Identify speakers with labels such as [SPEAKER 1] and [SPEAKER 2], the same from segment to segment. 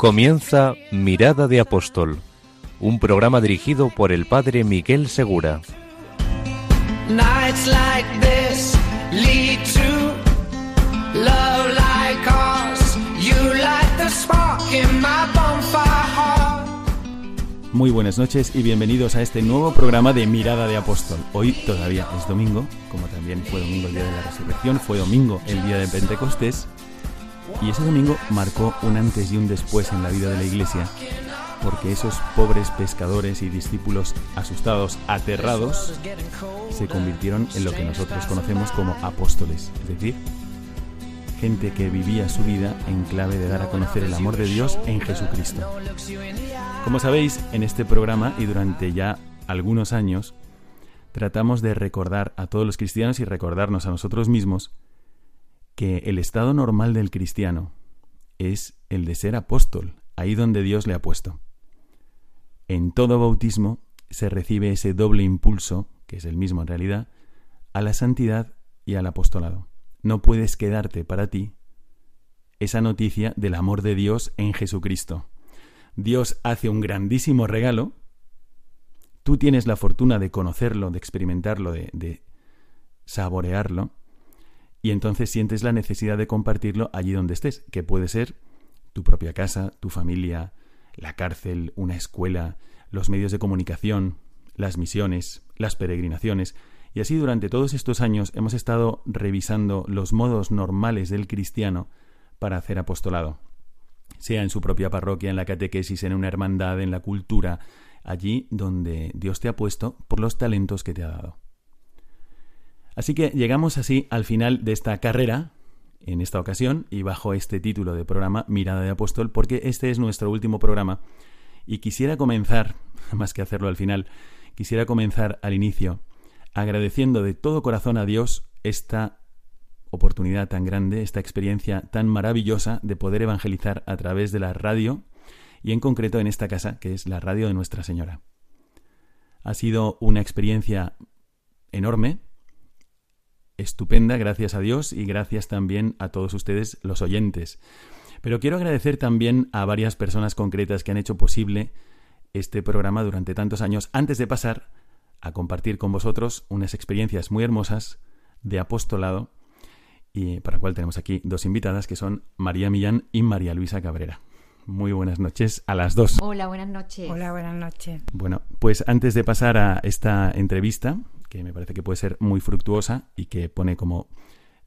[SPEAKER 1] Comienza Mirada de Apóstol, un programa dirigido por el padre Miguel Segura.
[SPEAKER 2] Muy buenas noches y bienvenidos a este nuevo programa de Mirada de Apóstol. Hoy todavía es domingo, como también fue domingo el día de la resurrección, fue domingo el día de Pentecostés, y ese domingo marcó un antes y un después en la vida de la iglesia, porque esos pobres pescadores y discípulos asustados, aterrados, se convirtieron en lo que nosotros conocemos como apóstoles, es decir, gente que vivía su vida en clave de dar a conocer el amor de Dios en Jesucristo. Como sabéis, en este programa y durante ya algunos años, tratamos de recordar a todos los cristianos y recordarnos a nosotros mismos que el estado normal del cristiano es el de ser apóstol, ahí donde Dios le ha puesto. En todo bautismo se recibe ese doble impulso, que es el mismo en realidad, a la santidad y al apostolado. No puedes quedarte para ti esa noticia del amor de Dios en Jesucristo. Dios hace un grandísimo regalo, tú tienes la fortuna de conocerlo, de experimentarlo, de, de saborearlo, y entonces sientes la necesidad de compartirlo allí donde estés, que puede ser tu propia casa, tu familia, la cárcel, una escuela, los medios de comunicación, las misiones, las peregrinaciones, y así durante todos estos años hemos estado revisando los modos normales del cristiano para hacer apostolado, sea en su propia parroquia, en la catequesis, en una hermandad, en la cultura, allí donde Dios te ha puesto por los talentos que te ha dado. Así que llegamos así al final de esta carrera, en esta ocasión, y bajo este título de programa Mirada de Apóstol, porque este es nuestro último programa, y quisiera comenzar, más que hacerlo al final, quisiera comenzar al inicio, agradeciendo de todo corazón a Dios esta oportunidad tan grande, esta experiencia tan maravillosa de poder evangelizar a través de la radio, y en concreto en esta casa, que es la radio de Nuestra Señora. Ha sido una experiencia enorme, estupenda, gracias a Dios y gracias también a todos ustedes los oyentes. Pero quiero agradecer también a varias personas concretas que han hecho posible este programa durante tantos años antes de pasar a compartir con vosotros unas experiencias muy hermosas de apostolado y para la cual tenemos aquí dos invitadas que son María Millán y María Luisa Cabrera. Muy buenas noches a las dos.
[SPEAKER 3] Hola, buenas noches.
[SPEAKER 4] Hola, buenas noches.
[SPEAKER 2] Bueno, pues antes de pasar a esta entrevista, que me parece que puede ser muy fructuosa y que pone como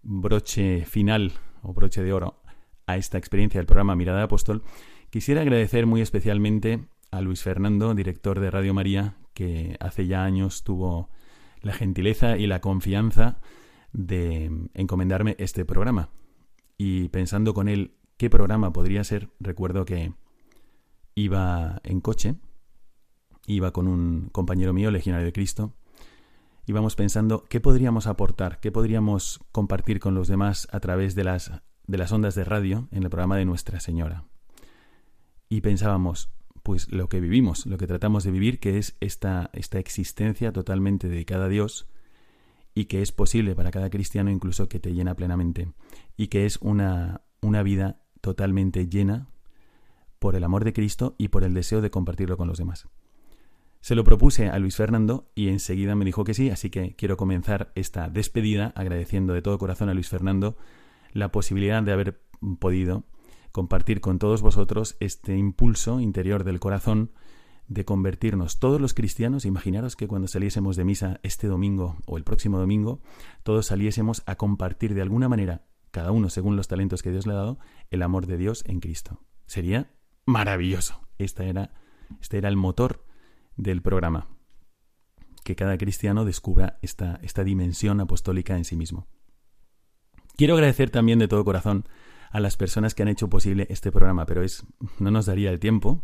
[SPEAKER 2] broche final o broche de oro a esta experiencia del programa Mirada de Apóstol, quisiera agradecer muy especialmente a Luis Fernando, director de Radio María, que hace ya años tuvo la gentileza y la confianza de encomendarme este programa. Y pensando con él qué programa podría ser, recuerdo que iba en coche, iba con un compañero mío, legionario de Cristo, íbamos pensando qué podríamos aportar, qué podríamos compartir con los demás a través de las, de las ondas de radio en el programa de Nuestra Señora. Y pensábamos, pues lo que vivimos, lo que tratamos de vivir, que es esta, esta existencia totalmente dedicada a Dios y que es posible para cada cristiano incluso que te llena plenamente y que es una, una vida totalmente llena por el amor de Cristo y por el deseo de compartirlo con los demás. Se lo propuse a Luis Fernando y enseguida me dijo que sí, así que quiero comenzar esta despedida agradeciendo de todo corazón a Luis Fernando la posibilidad de haber podido compartir con todos vosotros este impulso interior del corazón de convertirnos todos los cristianos, imaginaros que cuando saliésemos de misa este domingo o el próximo domingo, todos saliésemos a compartir de alguna manera, cada uno según los talentos que Dios le ha dado, el amor de Dios en Cristo. Sería maravilloso. Esta era, este era el motor del programa. Que cada cristiano descubra esta, esta dimensión apostólica en sí mismo. Quiero agradecer también de todo corazón a las personas que han hecho posible este programa, pero es no nos daría el tiempo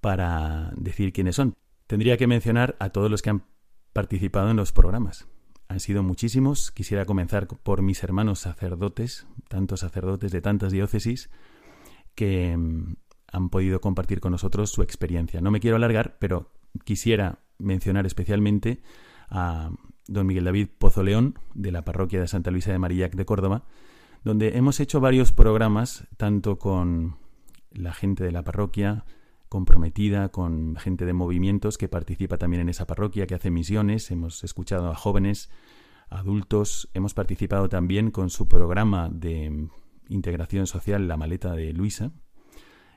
[SPEAKER 2] para decir quiénes son. Tendría que mencionar a todos los que han participado en los programas. Han sido muchísimos. Quisiera comenzar por mis hermanos sacerdotes, tantos sacerdotes de tantas diócesis, que mm, han podido compartir con nosotros su experiencia. No me quiero alargar, pero quisiera mencionar especialmente a don Miguel David Pozo León, de la parroquia de Santa Luisa de Marillac de Córdoba, donde hemos hecho varios programas, tanto con la gente de la parroquia, comprometida, con gente de movimientos que participa también en esa parroquia, que hace misiones, hemos escuchado a jóvenes, adultos, hemos participado también con su programa de integración social, La Maleta de Luisa,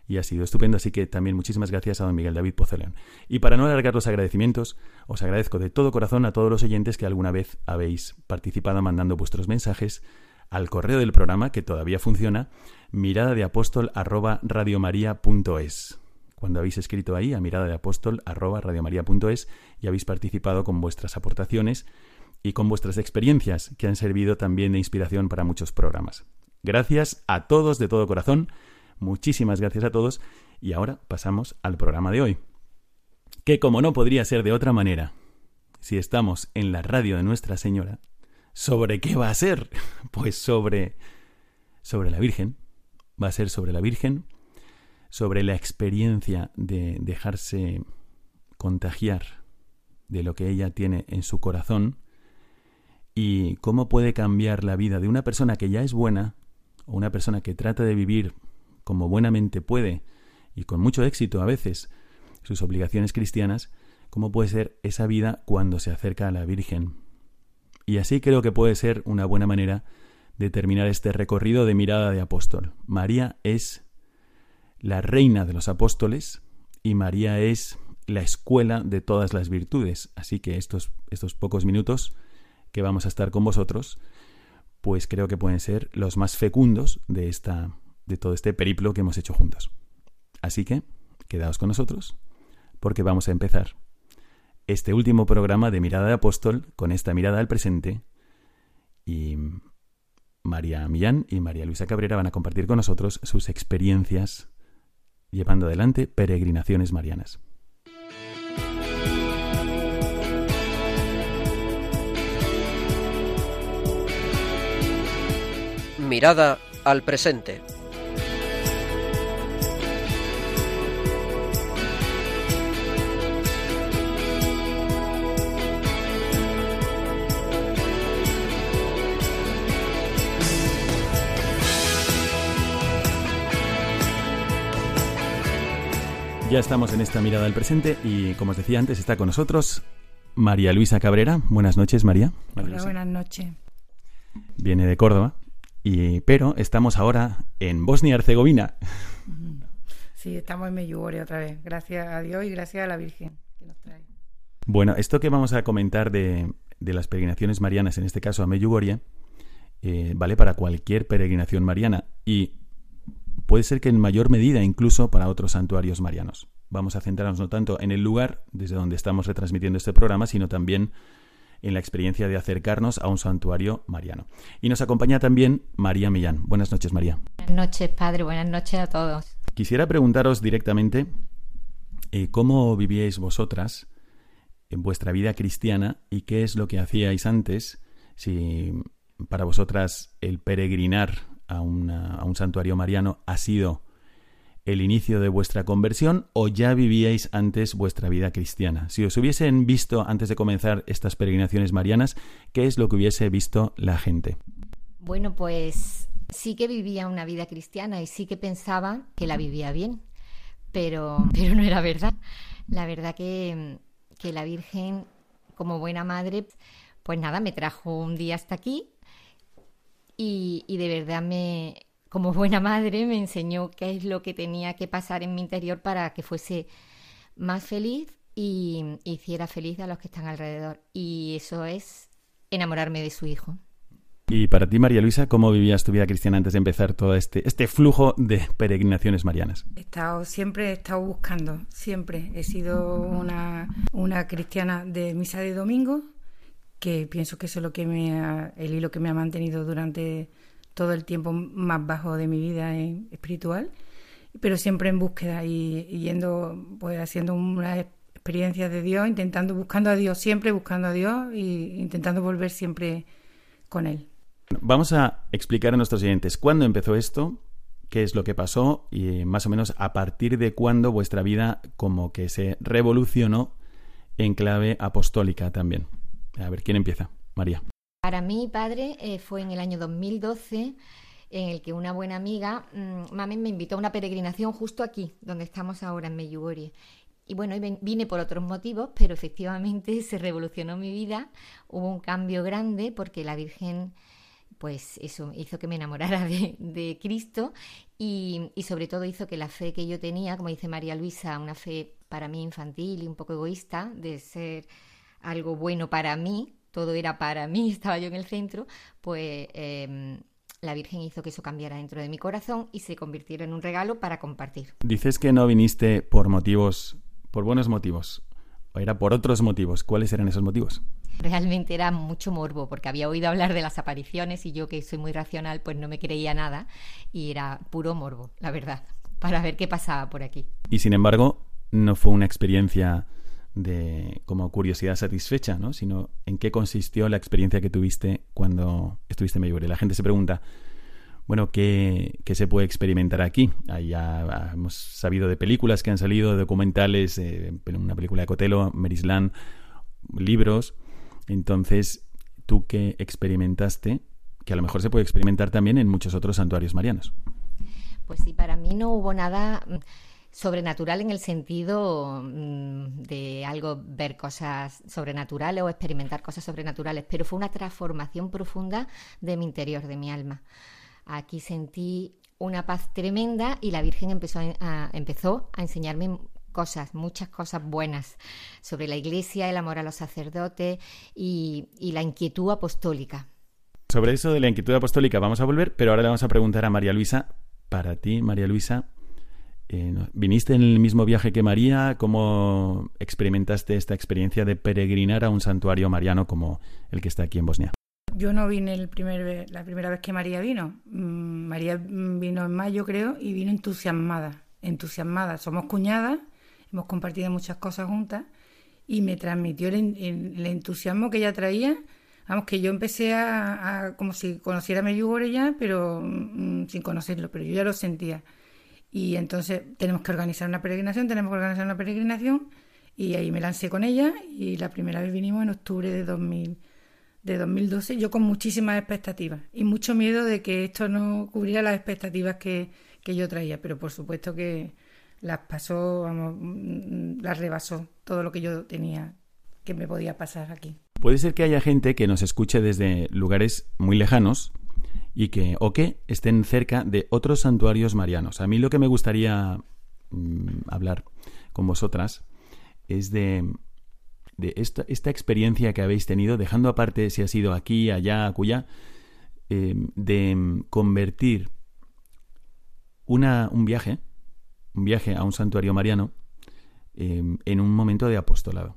[SPEAKER 2] y ha sido estupendo. Así que también muchísimas gracias a don Miguel David Pozoleón. Y para no alargar los agradecimientos, os agradezco de todo corazón a todos los oyentes que alguna vez habéis participado mandando vuestros mensajes al correo del programa que todavía funciona, mirada de apóstol arroba radiomaria.es. Cuando habéis escrito ahí a mirada de apóstol arroba radiomaria.es y habéis participado con vuestras aportaciones y con vuestras experiencias que han servido también de inspiración para muchos programas. Gracias a todos de todo corazón Muchísimas gracias a todos y ahora pasamos al programa de hoy. Que como no podría ser de otra manera, si estamos en la radio de Nuestra Señora, ¿sobre qué va a ser? Pues sobre sobre la Virgen. Va a ser sobre la Virgen, sobre la experiencia de dejarse contagiar de lo que ella tiene en su corazón y cómo puede cambiar la vida de una persona que ya es buena o una persona que trata de vivir como buenamente puede, y con mucho éxito a veces, sus obligaciones cristianas, cómo puede ser esa vida cuando se acerca a la Virgen. Y así creo que puede ser una buena manera de terminar este recorrido de mirada de apóstol. María es la reina de los apóstoles y María es la escuela de todas las virtudes. Así que estos, estos pocos minutos que vamos a estar con vosotros, pues creo que pueden ser los más fecundos de esta, de todo este periplo que hemos hecho juntos. Así que, quedaos con nosotros, porque vamos a empezar este último programa de Mirada de Apóstol con esta mirada al presente y María Millán y María Luisa Cabrera van a compartir con nosotros sus experiencias llevando adelante peregrinaciones marianas.
[SPEAKER 3] Mirada al presente.
[SPEAKER 2] Ya estamos en esta mirada al presente y, como os decía antes, está con nosotros María Luisa Cabrera. Buenas noches, María.
[SPEAKER 4] Hola, buenas noches.
[SPEAKER 2] Viene de Córdoba, y, pero estamos ahora en Bosnia-Herzegovina.
[SPEAKER 4] Sí, estamos en Medjugorje otra vez. Gracias a Dios y gracias a la Virgen que nos trae.
[SPEAKER 2] Bueno, esto que vamos a comentar de, las peregrinaciones marianas, en este caso a Medjugorje, eh, vale para cualquier peregrinación mariana. Y puede ser que en mayor medida incluso para otros santuarios marianos. Vamos a centrarnos no tanto en el lugar desde donde estamos retransmitiendo este programa, sino también en la experiencia de acercarnos a un santuario mariano. Y nos acompaña también María Millán. Buenas noches, María.
[SPEAKER 5] Buenas noches, padre. Buenas noches a todos.
[SPEAKER 2] Quisiera preguntaros directamente eh, cómo vivíais vosotras en vuestra vida cristiana y qué es lo que hacíais antes, si para vosotras el peregrinar a, un santuario mariano ha sido el inicio de vuestra conversión o ya vivíais antes vuestra vida cristiana? Si os hubiesen visto antes de comenzar estas peregrinaciones marianas, ¿qué es lo que hubiese visto la gente?
[SPEAKER 5] Bueno, pues sí que vivía una vida cristiana y sí que pensaba que la vivía bien, pero, pero no era verdad. La verdad que, que la Virgen, como buena madre, pues nada, me trajo un día hasta aquí y, de verdad me, como buena madre, me enseñó qué es lo que tenía que pasar en mi interior para que fuese más feliz y hiciera feliz a los que están alrededor. Y eso es enamorarme de su hijo.
[SPEAKER 2] Y para ti, María Luisa, ¿cómo vivías tu vida cristiana antes de empezar todo este, este flujo de peregrinaciones marianas?
[SPEAKER 4] He estado, siempre he estado buscando, siempre. He sido una, una cristiana de misa de domingo, que pienso que eso es lo que me el hilo que me ha mantenido durante todo el tiempo más bajo de mi vida espiritual, pero siempre en búsqueda y, yendo, pues haciendo una experiencia de Dios, intentando, buscando a Dios, siempre buscando a Dios e intentando volver siempre con Él.
[SPEAKER 2] Vamos a explicar a nuestros oyentes cuándo empezó esto, qué es lo que pasó y más o menos a partir de cuándo vuestra vida como que se revolucionó en clave apostólica también. A ver, ¿quién empieza? María.
[SPEAKER 5] Para mí, padre, eh, fue en el año 2012 en el que una buena amiga, mm, mami, me invitó a una peregrinación justo aquí, donde estamos ahora, en Meyugori. Y bueno, vine por otros motivos, pero efectivamente se revolucionó mi vida. Hubo un cambio grande porque la Virgen, pues eso, hizo que me enamorara de, Cristo y, sobre todo hizo que la fe que yo tenía, como dice María Luisa, una fe para mí infantil y un poco egoísta, de ser algo bueno para mí, todo era para mí, estaba yo en el centro, pues em, la Virgen hizo que eso cambiara dentro de mi corazón y se convirtiera en un regalo para compartir.
[SPEAKER 2] Dices que no viniste por motivos, por buenos motivos, o era por otros motivos. ¿Cuáles eran esos motivos?
[SPEAKER 5] Realmente era mucho morbo, porque había oído hablar de las apariciones y yo que soy muy racional, pues no me creía nada y era puro morbo, la verdad, para ver qué pasaba por aquí.
[SPEAKER 2] Y sin embargo, no fue una experiencia de como curiosidad satisfecha, ¿no? sino en qué consistió la experiencia que tuviste cuando estuviste en Mayure. La gente se pregunta, bueno, ¿qué, ¿qué, se puede experimentar aquí? ya hemos sabido de películas que han salido, documentales, eh, una película de Cotelo, Merislan, libros. Entonces, ¿tú qué experimentaste? Que a lo mejor se puede experimentar también en muchos otros santuarios marianos.
[SPEAKER 5] Pues sí, para mí no hubo nada sobrenatural en el sentido mm, de algo, ver cosas sobrenaturales o experimentar cosas sobrenaturales, pero fue una transformación profunda de mi interior, de mi alma. Aquí sentí una paz tremenda y la Virgen empezó a, empezó a enseñarme cosas, muchas cosas buenas sobre la Iglesia, el amor a los sacerdotes y, y la inquietud apostólica.
[SPEAKER 2] Sobre eso de la inquietud apostólica vamos a volver, pero ahora le vamos a preguntar a María Luisa, para ti, María Luisa, eh, ¿Viniste en el mismo viaje que María? ¿Cómo experimentaste esta experiencia de peregrinar a un santuario mariano como el que está aquí en Bosnia?
[SPEAKER 4] Yo no vine el primer, la primera vez que María vino. Mm, María vino en mayo, creo, y vino entusiasmada. Entusiasmada. Somos cuñadas, hemos compartido muchas cosas juntas y me transmitió el, entusiasmo que ella traía. Vamos, que yo empecé a, como si conociera a Medjugorje ya, pero mm, sin conocerlo, pero yo ya lo sentía y entonces tenemos que organizar una peregrinación, tenemos que organizar una peregrinación y ahí me lancé con ella y la primera vez vinimos en octubre de, 2000, de 2012, yo con muchísimas expectativas y mucho miedo de que esto no cubriera las expectativas que, que yo traía, pero por supuesto que las pasó, vamos, mm, las rebasó todo lo que yo tenía que me podía pasar aquí.
[SPEAKER 2] Puede ser que haya gente que nos escuche desde lugares muy lejanos y que o que estén cerca de otros santuarios marianos. A mí lo que me gustaría mm, hablar con vosotras es de, de esta, esta, experiencia que habéis tenido, dejando aparte si ha sido aquí, allá, acullá, eh, de convertir una, un viaje, un viaje a un santuario mariano, eh, en un momento de apostolado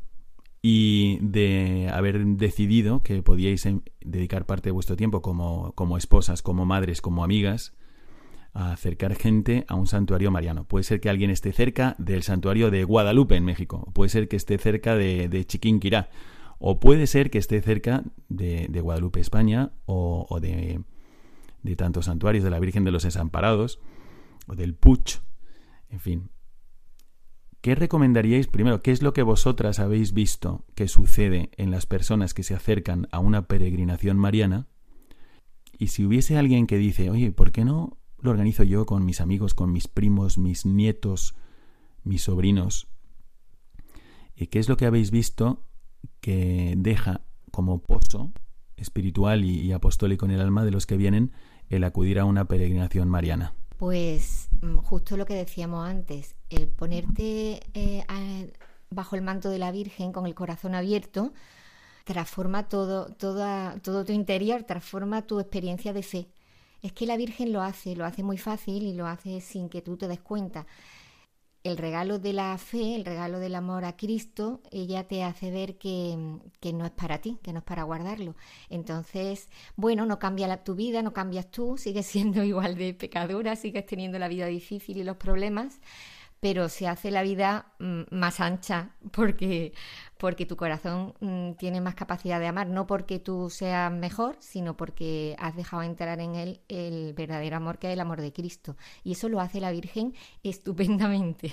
[SPEAKER 2] y de haber decidido que podíais em, dedicar parte de vuestro tiempo como, como esposas, como madres, como amigas, a acercar gente a un santuario mariano. Puede ser que alguien esté cerca del santuario de Guadalupe en México, puede ser que esté cerca de, Chiquinquirá, o puede ser que esté cerca de, de Guadalupe, España, o, o de, de tantos santuarios de la Virgen de los Desamparados, o del Puch, en fin, ¿Qué recomendaríais primero? ¿Qué es lo que vosotras habéis visto que sucede en las personas que se acercan a una peregrinación mariana? Y si hubiese alguien que dice, oye, ¿por qué no lo organizo yo con mis amigos, con mis primos, mis nietos, mis sobrinos? ¿Y qué es lo que habéis visto que deja como pozo espiritual y, apostólico en el alma de los que vienen el acudir a una peregrinación mariana?
[SPEAKER 5] Pues mm, justo lo que decíamos antes, el ponerte eh, bajo el manto de la Virgen con el corazón abierto transforma todo, todo tu interior, transforma tu experiencia de fe. Es que la Virgen lo hace, lo hace muy fácil y lo hace sin que tú te des cuenta. El regalo de la fe, el regalo del amor a Cristo, ella te hace ver que, no es para ti, que no es para guardarlo. Entonces, bueno, no cambia tu vida, no cambias tú, sigues siendo igual de pecadora, sigues teniendo la vida difícil y los problemas, pero se hace la vida mm, más ancha porque, porque tu corazón mm, tiene más capacidad de amar, no porque tú seas mejor, sino porque has dejado entrar en él el verdadero amor que es el amor de Cristo. Y eso lo hace la Virgen estupendamente.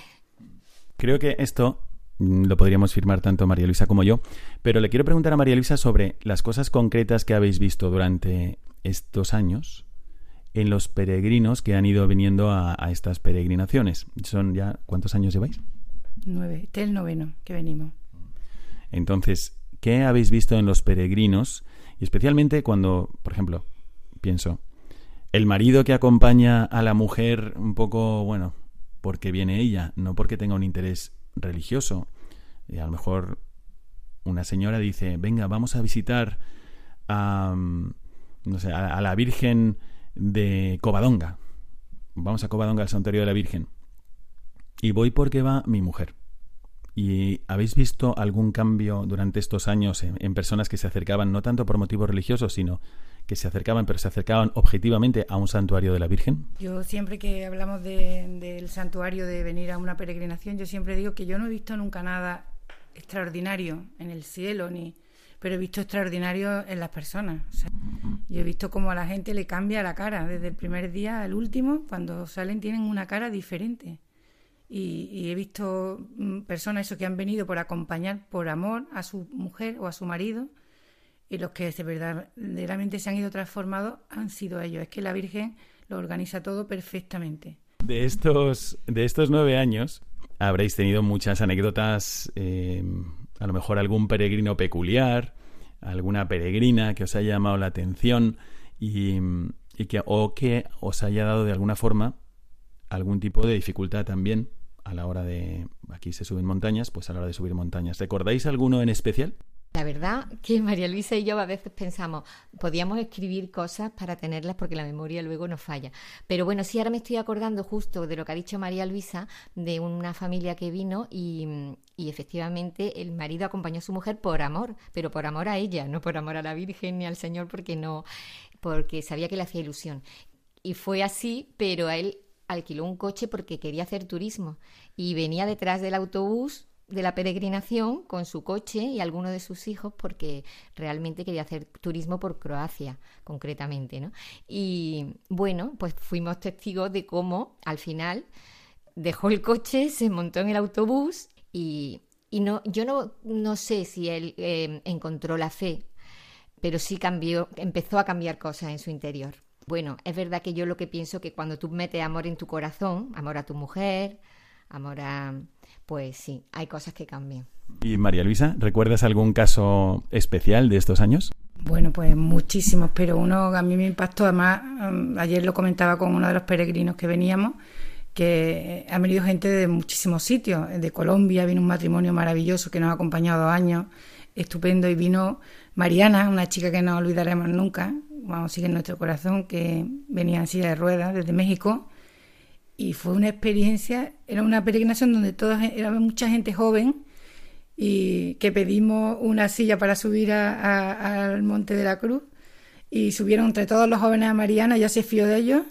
[SPEAKER 2] Creo que esto mm, lo podríamos firmar tanto María Luisa como yo, pero le quiero preguntar a María Luisa sobre las cosas concretas que habéis visto durante estos años en los peregrinos que han ido viniendo a, estas peregrinaciones. Son ya, ¿cuántos años lleváis?
[SPEAKER 4] Nueve, este es el noveno que venimos.
[SPEAKER 2] Entonces, ¿qué habéis visto en los peregrinos? Y especialmente cuando, por ejemplo, pienso, el marido que acompaña a la mujer un poco, bueno, porque viene ella, no porque tenga un interés religioso. Y a lo mejor una señora dice, venga, vamos a visitar a, mm, no sé, a la Virgen de Covadonga. Vamos a Covadonga, al santuario de la Virgen. Y voy porque va mi mujer. ¿Y habéis visto algún cambio durante estos años en, personas que se acercaban, no tanto por motivos religiosos, sino que se acercaban, pero se acercaban objetivamente a un santuario de la Virgen?
[SPEAKER 4] Yo siempre que hablamos del santuario, de venir a una peregrinación, yo siempre digo que yo no he visto nunca nada extraordinario en el cielo, ni, pero he visto extraordinario en las personas. yo he visto cómo a la gente le cambia la cara, desde el primer día al último, cuando salen tienen una cara diferente. Y, he visto mm, personas eso que han venido por acompañar por amor a su mujer o a su marido y los que de verdaderamente se han ido transformados han sido ellos. Es que la Virgen lo organiza todo perfectamente.
[SPEAKER 2] De estos, de estos nueve años habréis tenido muchas anécdotas eh, a lo mejor algún peregrino peculiar, alguna peregrina que os haya llamado la atención y, que, o que os haya dado de alguna forma algún tipo de dificultad también a la hora de, aquí se suben montañas, pues a la hora de subir montañas. ¿Recordáis alguno en especial?
[SPEAKER 5] La verdad que María Luisa y yo a veces pensamos, podíamos escribir cosas para tenerlas porque la memoria luego nos falla. Pero bueno, sí, ahora me estoy acordando justo de lo que ha dicho María Luisa, de una familia que vino y, y efectivamente el marido acompañó a su mujer por amor, pero por amor a ella, no por amor a la Virgen ni al Señor porque no, porque sabía que le hacía ilusión. Y fue así, pero a él alquiló un coche porque quería hacer turismo y venía detrás del autobús de la peregrinación con su coche y alguno de sus hijos porque realmente quería hacer turismo por Croacia, concretamente, ¿no? Y bueno, pues fuimos testigos de cómo al final dejó el coche, se montó en el autobús y, no, yo no, no sé si él eh, encontró la fe, pero sí cambió, empezó a cambiar cosas en su interior. Bueno, es verdad que yo lo que pienso que cuando tú metes amor en tu corazón, amor a tu mujer, amor a pues sí, hay cosas que cambian.
[SPEAKER 2] Y María Luisa, ¿recuerdas algún caso especial de estos años?
[SPEAKER 4] Bueno, pues muchísimos, pero uno a mí me impactó, además, mm, ayer lo comentaba con uno de los peregrinos que veníamos, que ha venido gente de muchísimos sitios, de Colombia, vino un matrimonio maravilloso que nos ha acompañado años, estupendo, y vino Mariana, una chica que no olvidaremos nunca, vamos, sigue en nuestro corazón, que venía en silla de ruedas desde México, y fue una experiencia, era una peregrinación donde todas, era mucha gente joven y que pedimos una silla para subir al Monte de la Cruz. Y subieron entre todos los jóvenes a Mariana, ya se fió de ellos.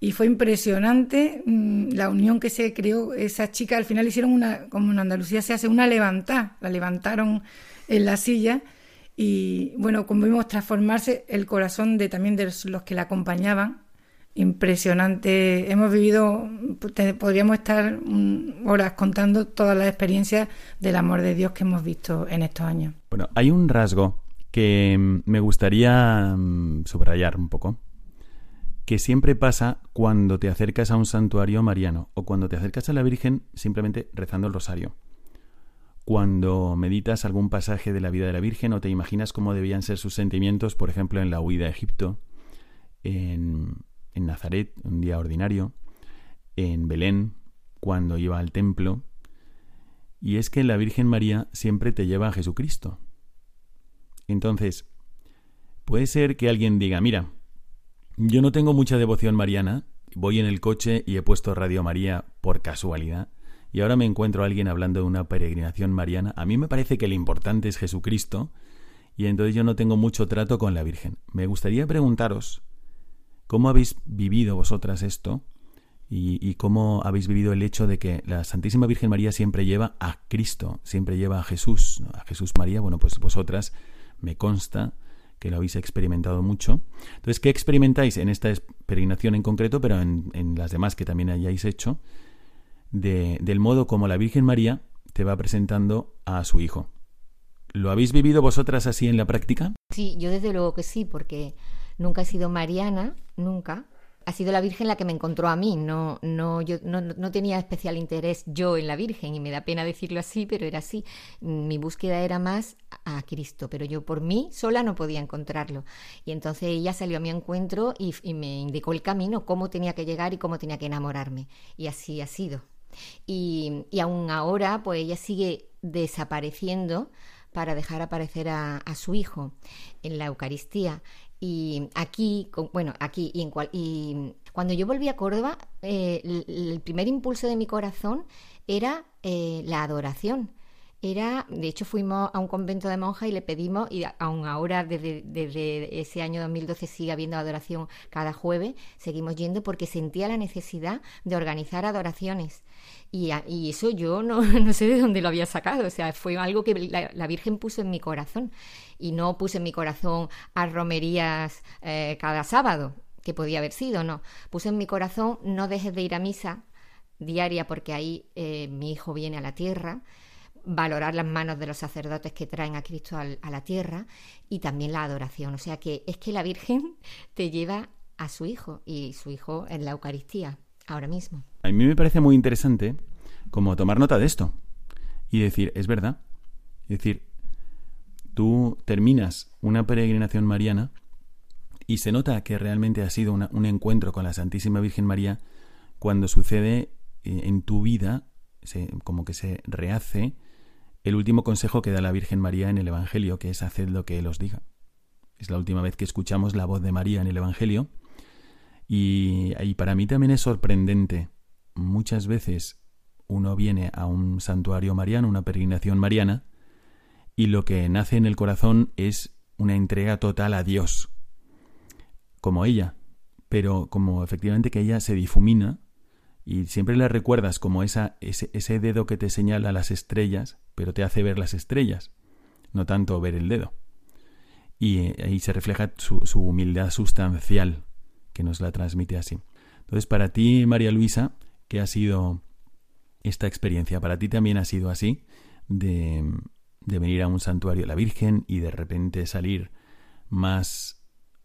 [SPEAKER 4] Y fue impresionante mm, la unión que se creó. Esas chicas al final hicieron una, como en Andalucía se hace, una levantada, la levantaron en la silla y bueno, como vimos transformarse el corazón de también de los que la acompañaban impresionante. Hemos vivido, podríamos estar horas contando todas las experiencias del amor de Dios que hemos visto en estos años.
[SPEAKER 2] Bueno, hay un rasgo que mm, me gustaría mm, subrayar un poco, que siempre pasa cuando te acercas a un santuario mariano o cuando te acercas a la Virgen simplemente rezando el rosario. Cuando meditas algún pasaje de la vida de la Virgen o te imaginas cómo debían ser sus sentimientos, por ejemplo, en la huida a Egipto, en en Nazaret, un día ordinario, en Belén, cuando iba al templo, y es que la Virgen María siempre te lleva a Jesucristo. Entonces, puede ser que alguien diga, mira, yo no tengo mucha devoción mariana, voy en el coche y he puesto Radio María por casualidad, y ahora me encuentro a alguien hablando de una peregrinación mariana, a mí me parece que lo importante es Jesucristo y entonces yo no tengo mucho trato con la Virgen. Me gustaría preguntaros cómo habéis vivido vosotras esto y, cómo habéis vivido el hecho de que la Santísima Virgen María siempre lleva a Cristo, siempre lleva a Jesús, a Jesús María. Bueno, pues vosotras me consta que lo habéis experimentado mucho. Entonces, ¿qué experimentáis en esta peregrinación en concreto, pero en, las demás que también hayáis hecho, del modo como la Virgen María te va presentando a su hijo? ¿Lo habéis vivido vosotras así en la práctica?
[SPEAKER 5] Sí, yo desde luego que sí, porque nunca he sido mariana, nunca, ha sido la Virgen la que me encontró a mí. No, no, yo no, no, tenía especial interés yo en la Virgen y me da pena decirlo así, pero era así. Mi búsqueda era más a Cristo, pero yo por mí sola no podía encontrarlo. Y entonces ella salió a mi encuentro y, me indicó el camino, cómo tenía que llegar y cómo tenía que enamorarme. Y así ha sido. Y, y aún ahora, pues ella sigue desapareciendo para dejar aparecer a, su hijo en la Eucaristía. Y aquí, bueno, aquí y, en cual, y cuando yo volví a Córdoba, eh, el, primer impulso de mi corazón era eh, la adoración. Era, de hecho, fuimos a un convento de monjas y le pedimos, y aún ahora, desde, ese año 2012, sigue habiendo adoración cada jueves, seguimos yendo porque sentía la necesidad de organizar adoraciones. Y, eso yo no, no, sé de dónde lo había sacado, o sea, fue algo que la, la Virgen puso en mi corazón y no puse en mi corazón a romerías eh, cada sábado, que podía haber sido, no. Puse en mi corazón no dejes de ir a misa diaria porque ahí eh, mi hijo viene a la tierra, valorar las manos de los sacerdotes que traen a Cristo a la tierra y también la adoración. O sea que es que la Virgen te lleva a su hijo y su hijo en la Eucaristía ahora mismo.
[SPEAKER 2] A mí me parece muy interesante como tomar nota de esto y decir, es verdad. Es decir, tú terminas una peregrinación mariana y se nota que realmente ha sido un encuentro con la Santísima Virgen María cuando sucede eh, en tu vida, como que se rehace el último consejo que da la Virgen María en el Evangelio, que es haced lo que Él os diga. Es la última vez que escuchamos la voz de María en el Evangelio. Y, y para mí también es sorprendente. Muchas veces uno viene a un santuario mariano, una peregrinación mariana, y lo que nace en el corazón es una entrega total a Dios, como ella, pero como efectivamente que ella se difumina y siempre le recuerdas como esa, ese, ese dedo que te señala las estrellas, pero te hace ver las estrellas, no tanto ver el dedo. Y eh, ahí se refleja su, su humildad sustancial que nos la transmite así. Entonces, para ti, María Luisa, ¿qué ha sido esta experiencia? Para ti también ha sido así, de, de venir a un santuario de la Virgen y de repente salir más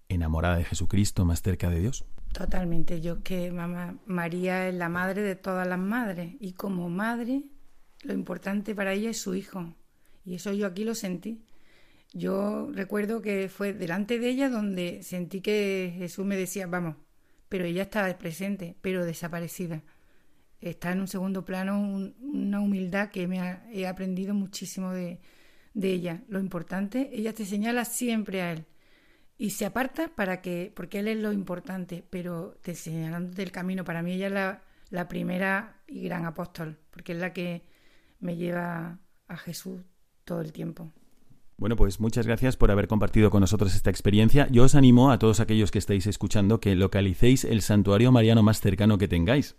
[SPEAKER 2] enamorada de Jesucristo, más cerca de Dios?
[SPEAKER 4] Totalmente. Yo que mamá María es la madre de todas las madres y como madre lo importante para ella es su hijo. Y eso yo aquí lo sentí. Yo recuerdo que fue delante de ella donde sentí que Jesús me decía, vamos, pero ella estaba presente, pero desaparecida está en un segundo plano una humildad que me he aprendido muchísimo de, ella. Lo importante, ella te señala siempre a él y se aparta para que, porque él es lo importante, pero te señalando el camino. Para mí ella es la, la primera y gran apóstol, porque es la que me lleva a Jesús todo el tiempo.
[SPEAKER 2] Bueno, pues muchas gracias por haber compartido con nosotros esta experiencia. Yo os animo a todos aquellos que estáis escuchando que localicéis el santuario mariano más cercano que tengáis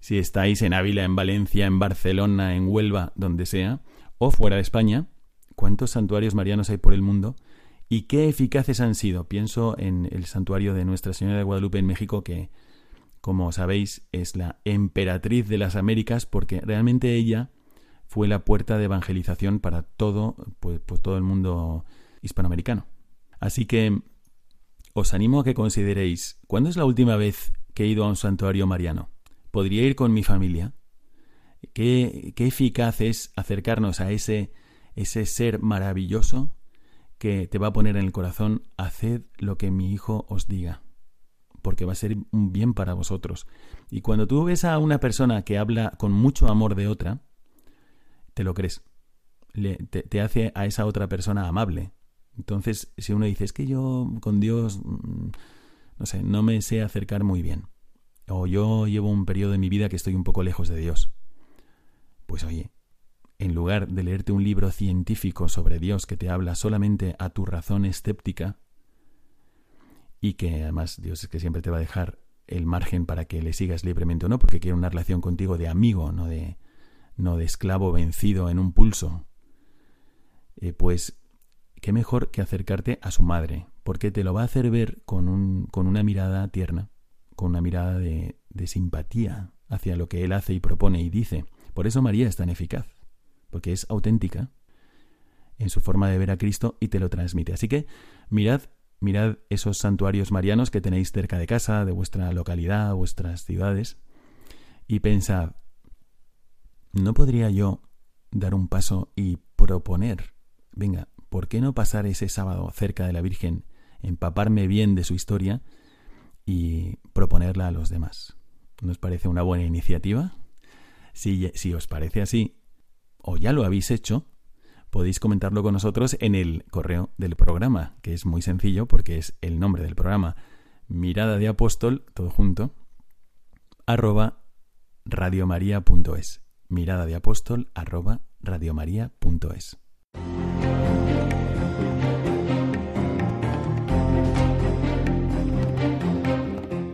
[SPEAKER 2] si estáis en Ávila, en Valencia, en Barcelona, en Huelva, donde sea, o fuera de España, cuántos santuarios marianos hay por el mundo y qué eficaces han sido. Pienso en el santuario de Nuestra Señora de Guadalupe en México, que, como sabéis, es la emperatriz de las Américas, porque realmente ella fue la puerta de evangelización para todo, pues, pues todo el mundo hispanoamericano. Así que os animo a que consideréis, ¿cuándo es la última vez que he ido a un santuario mariano? podría ir con mi familia. Qué, qué eficaz es acercarnos a ese, ese ser maravilloso que te va a poner en el corazón, haced lo que mi hijo os diga, porque va a ser un bien para vosotros. Y cuando tú ves a una persona que habla con mucho amor de otra, te lo crees. Le, te, te, hace a esa otra persona amable. Entonces, si uno dice, es que yo con Dios, mm, no sé, no me sé acercar muy bien o yo llevo un periodo de mi vida que estoy un poco lejos de Dios. Pues oye, en lugar de leerte un libro científico sobre Dios que te habla solamente a tu razón escéptica, y que además Dios es que siempre te va a dejar el margen para que le sigas libremente o no, porque quiere una relación contigo de amigo, no de, no de esclavo vencido en un pulso, eh, pues qué mejor que acercarte a su madre, porque te lo va a hacer ver con, un, con una mirada tierna, con una mirada de, de simpatía hacia lo que él hace y propone y dice. Por eso María es tan eficaz, porque es auténtica en su forma de ver a Cristo y te lo transmite. Así que mirad, mirad esos santuarios marianos que tenéis cerca de casa, de vuestra localidad, vuestras ciudades, y pensad, ¿no podría yo dar un paso y proponer, venga, ¿por qué no pasar ese sábado cerca de la Virgen, empaparme bien de su historia y proponerla a los demás? ¿Nos parece una buena iniciativa? Si, si os parece así, o ya lo habéis hecho, podéis comentarlo con nosotros en el correo del programa, que es muy sencillo porque es el nombre del programa, mirada de apóstol, todo junto, arroba radiomaria.es. Mirada de apóstol, arroba radiomaria.es.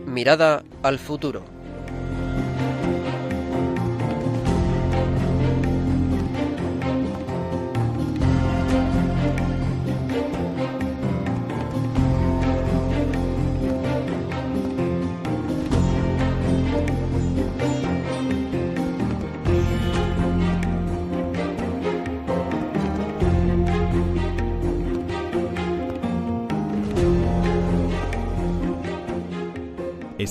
[SPEAKER 3] Mirada al futuro.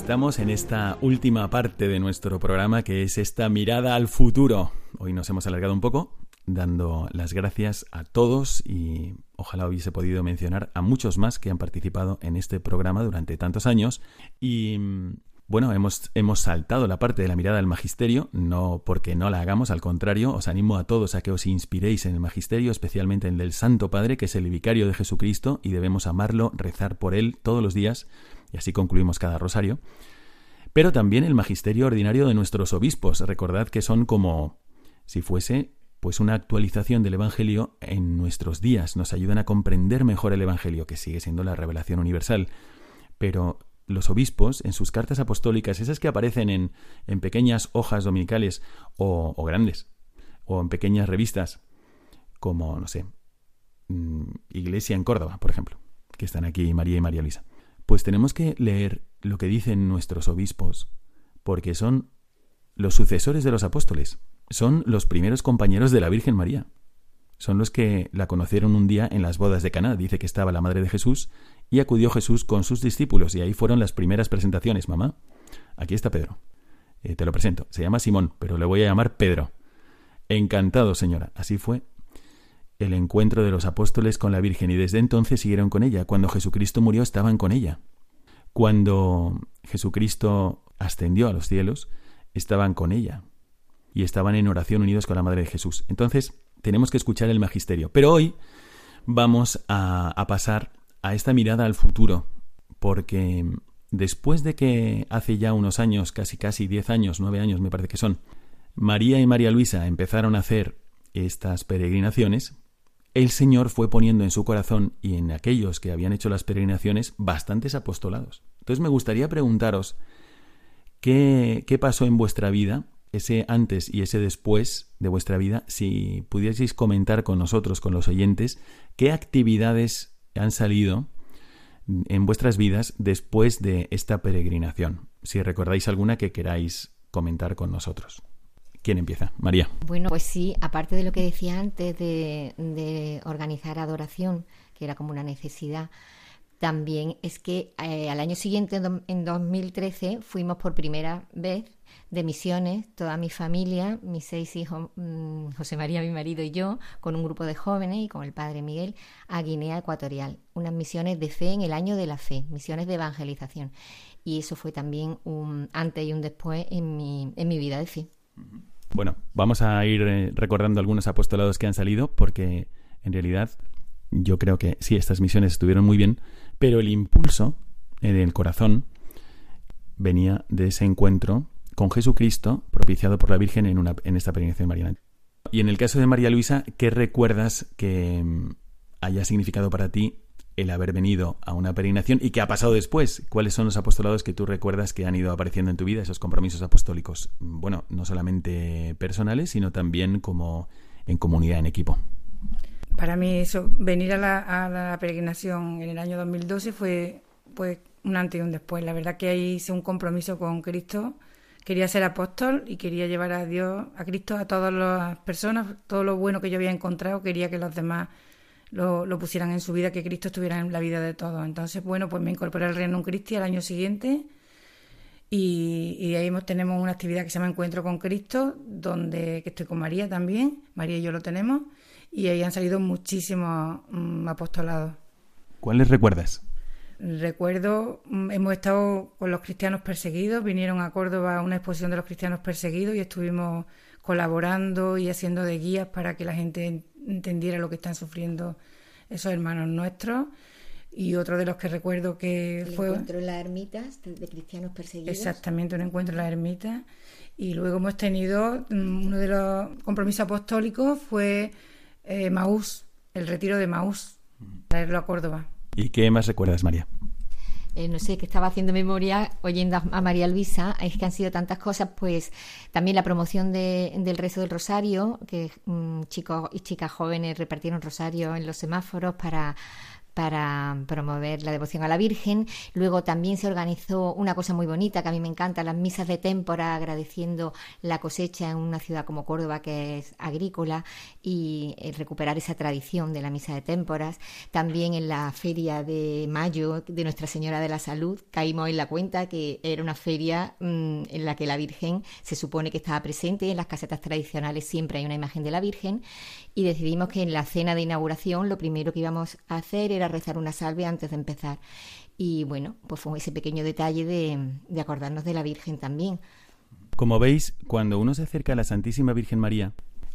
[SPEAKER 2] Estamos en esta última parte de nuestro programa que es esta mirada al futuro. Hoy nos hemos alargado un poco dando las gracias a todos y ojalá hubiese podido mencionar a muchos más que han participado en este programa durante tantos años y bueno, hemos, hemos saltado la parte de la mirada al magisterio, no porque no la hagamos, al contrario, os animo a todos a que os inspiréis en el magisterio, especialmente en el del Santo Padre, que es el vicario de Jesucristo, y debemos amarlo, rezar por él todos los días, y así concluimos cada rosario, pero también el magisterio ordinario de nuestros obispos. Recordad que son como si fuese pues una actualización del Evangelio en nuestros días, nos ayudan a comprender mejor el Evangelio, que sigue siendo la revelación universal. Pero los obispos, en sus cartas apostólicas, esas que aparecen en, en pequeñas hojas dominicales o, o, grandes, o en pequeñas revistas, como, no sé, mm, Iglesia en Córdoba, por ejemplo, que están aquí María y María Luisa. Pues tenemos que leer lo que dicen nuestros obispos, porque son los sucesores de los apóstoles, son los primeros compañeros de la Virgen María. Son los que la conocieron un día en las bodas de Caná. Dice que estaba la madre de Jesús y acudió Jesús con sus discípulos y ahí fueron las primeras presentaciones. Mamá, aquí está Pedro. Eh, te lo presento. Se llama Simón, pero le voy a llamar Pedro. Encantado, señora. Así fue el encuentro de los apóstoles con la Virgen y desde entonces siguieron con ella. Cuando Jesucristo murió estaban con ella. Cuando Jesucristo ascendió a los cielos, estaban con ella y estaban en oración unidos con la Madre de Jesús. Entonces, tenemos que escuchar el magisterio. Pero hoy vamos a, pasar a esta mirada al futuro, porque después de que hace ya unos años, casi casi diez años, nueve años me parece que son, María y María Luisa empezaron a hacer estas peregrinaciones, el Señor fue poniendo en su corazón y en aquellos que habían hecho las peregrinaciones bastantes apostolados. Entonces me gustaría preguntaros qué, qué pasó en vuestra vida, ese antes y ese después de vuestra vida, si pudieseis comentar con nosotros, con los oyentes, qué actividades han salido en vuestras vidas después de esta peregrinación. Si recordáis alguna que queráis comentar con nosotros. ¿Quién empieza? María.
[SPEAKER 5] Bueno, pues sí, aparte de lo que decía antes de, de organizar adoración, que era como una necesidad, también es que eh, al año siguiente, en 2013, fuimos por primera vez de misiones, toda mi familia, mis seis hijos, mmm, José María, mi marido y yo, con un grupo de jóvenes y con el padre Miguel, a Guinea Ecuatorial. Unas misiones de fe en el año de la fe, misiones de evangelización. Y eso fue también un antes y un después en mi, en mi vida de fe.
[SPEAKER 2] Bueno, vamos a ir eh, recordando algunos apostolados que han salido porque en realidad yo creo que sí, estas misiones estuvieron muy bien, pero el impulso en el corazón venía de ese encuentro con Jesucristo, propiciado por la Virgen en, una, en esta peregrinación mariana. Y en el caso de María Luisa, ¿qué recuerdas que mm, haya significado para ti el haber venido a una peregrinación y qué ha pasado después? ¿Cuáles son los apostolados que tú recuerdas que han ido apareciendo en tu vida, esos compromisos apostólicos? Bueno, no solamente personales, sino también como en comunidad, en equipo.
[SPEAKER 4] Para mí eso, venir a la, peregrinación en el año 2012 fue pues un antes y un después. La verdad que ahí hice un compromiso con Cristo. Quería ser apóstol y quería llevar a Dios, a Cristo, a todas las personas, todo lo bueno que yo había encontrado, quería que los demás lo, pusieran en su vida, que Cristo estuviera en la vida de todos. Entonces, bueno, pues me incorporé al Reino Cristi al año siguiente y, ahí tenemos una actividad que se llama Encuentro con Cristo, donde que estoy con María también, María y yo lo tenemos, y ahí han salido muchísimos mm, apostolados.
[SPEAKER 2] ¿Cuáles recuerdas?
[SPEAKER 4] Recuerdo, mm, hemos estado con los cristianos perseguidos, vinieron a Córdoba a una exposición de los cristianos perseguidos y estuvimos colaborando y haciendo de guías para que la gente entendiera lo que están sufriendo esos hermanos nuestros. Y otro de los que recuerdo que
[SPEAKER 5] El
[SPEAKER 4] fue...
[SPEAKER 5] encuentro en las ermitas de, cristianos perseguidos.
[SPEAKER 4] Exactamente, un encuentro en las ermitas. Y luego hemos tenido, mm, uno de los compromisos apostólicos fue eh, Maús, el retiro de Maús, traerlo a Córdoba.
[SPEAKER 2] ¿Y qué más recuerdas, María?
[SPEAKER 5] Eh, no sé, que estaba haciendo memoria oyendo a María Luisa, es que han sido tantas cosas, pues también la promoción del rezo del rosario, que mm, chicos y chicas jóvenes repartieron rosario en los semáforos para para promover la devoción a la Virgen. Luego también se organizó una cosa muy bonita que a mí me encanta, las misas de témpora, agradeciendo la cosecha en una ciudad como Córdoba que es agrícola y eh, recuperar esa tradición de la misa de témporas. También en la feria de mayo de Nuestra Señora de la Salud caímos en la cuenta que era una feria mm, en la que la Virgen se supone que estaba presente. En las casetas tradicionales siempre hay una imagen de la Virgen y decidimos que en la cena de inauguración lo primero que íbamos a hacer era rezar una salve antes de empezar. Y bueno, pues fue ese pequeño detalle de, de acordarnos de la Virgen también.
[SPEAKER 2] Como veis, cuando uno se acerca a la Santísima Virgen María,